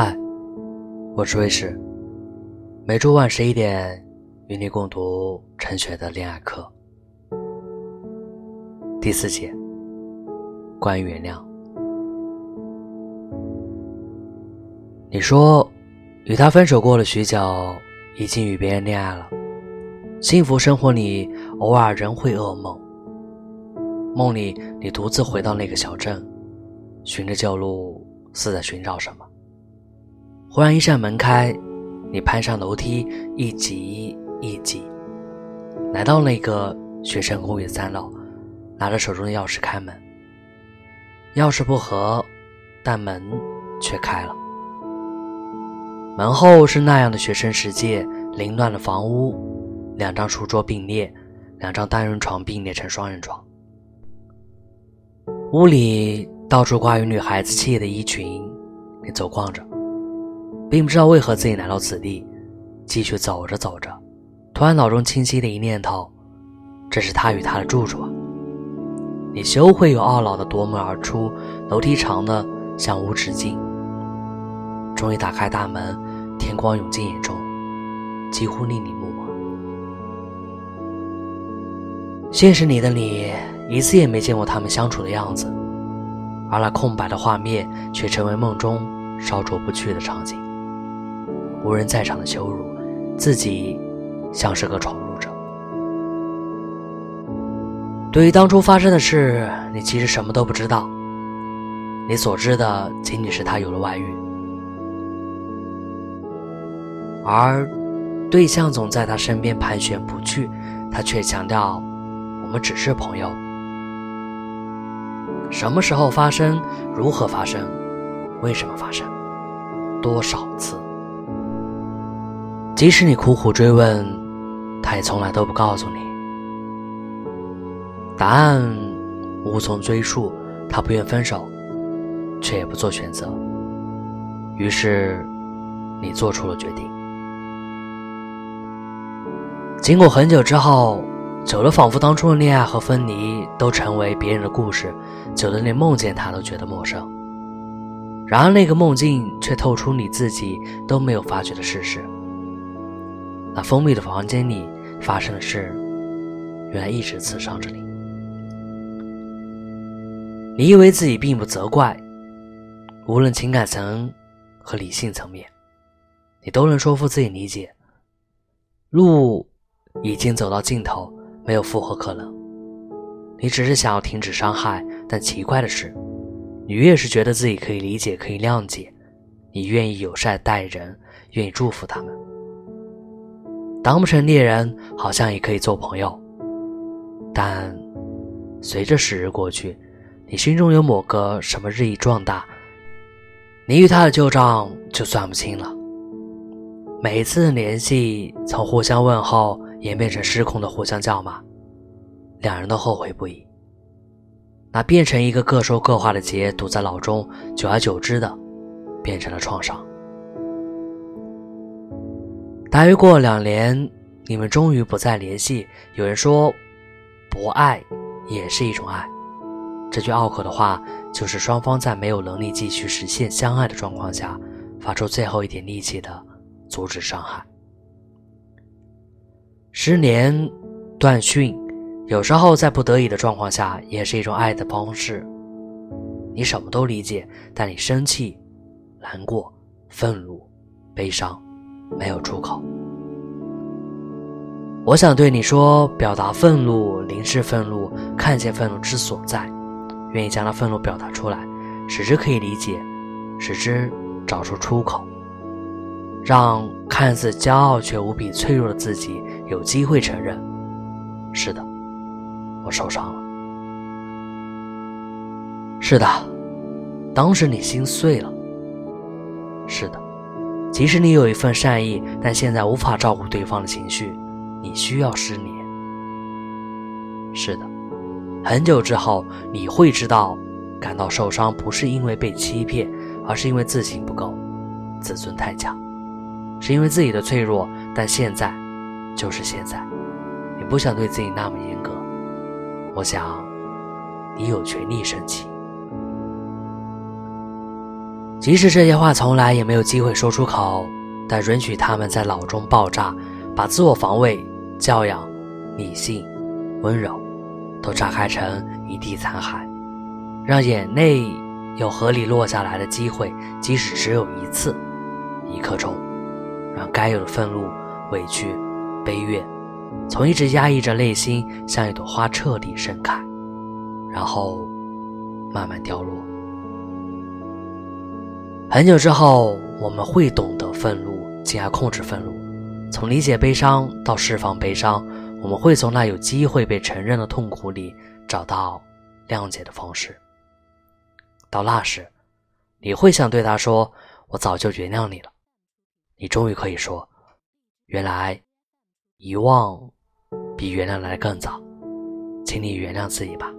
嗨，我是卫士，每周晚十一点与你共读陈雪的恋爱课第四节，关于原谅。你说，与他分手过了许久，已经与别人恋爱了，幸福生活里偶尔仍会噩梦，梦里你独自回到那个小镇，循着旧路，似在寻找什么。忽然，一扇门开，你攀上楼梯，一级一级，来到那个学生公寓三楼，拿着手中的钥匙开门。钥匙不合，但门却开了。门后是那样的学生世界：凌乱的房屋，两张书桌并列，两张单人床并列成双人床。屋里到处挂有女孩子气的衣裙，你走逛着。并不知道为何自己来到此地，继续走着走着，突然脑中清晰的一念头：这是他与她的住处！你羞愧又懊恼的夺门而出，楼梯长的像无止境。终于打开大门，天光涌进眼中，几乎令你目盲。现实里的你一次也没见过他们相处的样子，而那空白的画面却成为梦中烧灼不去的场景。无人在场的羞辱，自己像是个闯入者。对于当初发生的事，你其实什么都不知道。你所知的仅仅是他有了外遇，而对象总在他身边盘旋不去，他却强调我们只是朋友。什么时候发生？如何发生？为什么发生？多少次？即使你苦苦追问，他也从来都不告诉你答案，无从追溯。他不愿分手，却也不做选择。于是，你做出了决定。经过很久之后，久了仿佛当初的恋爱和分离都成为别人的故事，久的连梦见他都觉得陌生。然而，那个梦境却透出你自己都没有发觉的事实。那封闭的房间里发生的事，原来一直刺伤着你。你以为自己并不责怪，无论情感层和理性层面，你都能说服自己理解。路已经走到尽头，没有复合可能。你只是想要停止伤害，但奇怪的是，你越是觉得自己可以理解、可以谅解，你愿意友善待人，愿意祝福他们。当不成恋人，好像也可以做朋友。但随着时日过去，你心中有某个什么日益壮大，你与他的旧账就算不清了。每一次联系，从互相问候演变成失控的互相叫骂，两人都后悔不已。那变成一个各说各话的结，堵在脑中，久而久之的，变成了创伤。大约过了两年，你们终于不再联系。有人说，博爱也是一种爱。这句拗口的话，就是双方在没有能力继续实现相爱的状况下，发出最后一点力气的阻止伤害。失联、断讯，有时候在不得已的状况下，也是一种爱的方式。你什么都理解，但你生气、难过、愤怒、悲伤。没有出口。我想对你说：表达愤怒，凝视愤怒，看见愤怒之所在，愿意将那愤怒表达出来，使之可以理解，使之找出出口，让看似骄傲却无比脆弱的自己有机会承认：是的，我受伤了。是的，当时你心碎了。是的。即使你有一份善意，但现在无法照顾对方的情绪，你需要失联。是的，很久之后你会知道，感到受伤不是因为被欺骗，而是因为自信不够，自尊太强，是因为自己的脆弱。但现在，就是现在，你不想对自己那么严格。我想，你有权利生气。即使这些话从来也没有机会说出口，但允许他们在脑中爆炸，把自我防卫、教养、理性、温柔，都炸开成一地残骸，让眼泪有合理落下来的机会，即使只有一次，一刻钟，让该有的愤怒、委屈、悲怨，从一直压抑着内心，像一朵花彻底盛开，然后慢慢掉落。很久之后，我们会懂得愤怒，进而控制愤怒。从理解悲伤到释放悲伤，我们会从那有机会被承认的痛苦里找到谅解的方式。到那时，你会想对他说：“我早就原谅你了。”你终于可以说：“原来，遗忘比原谅来的更早。”请你原谅自己吧。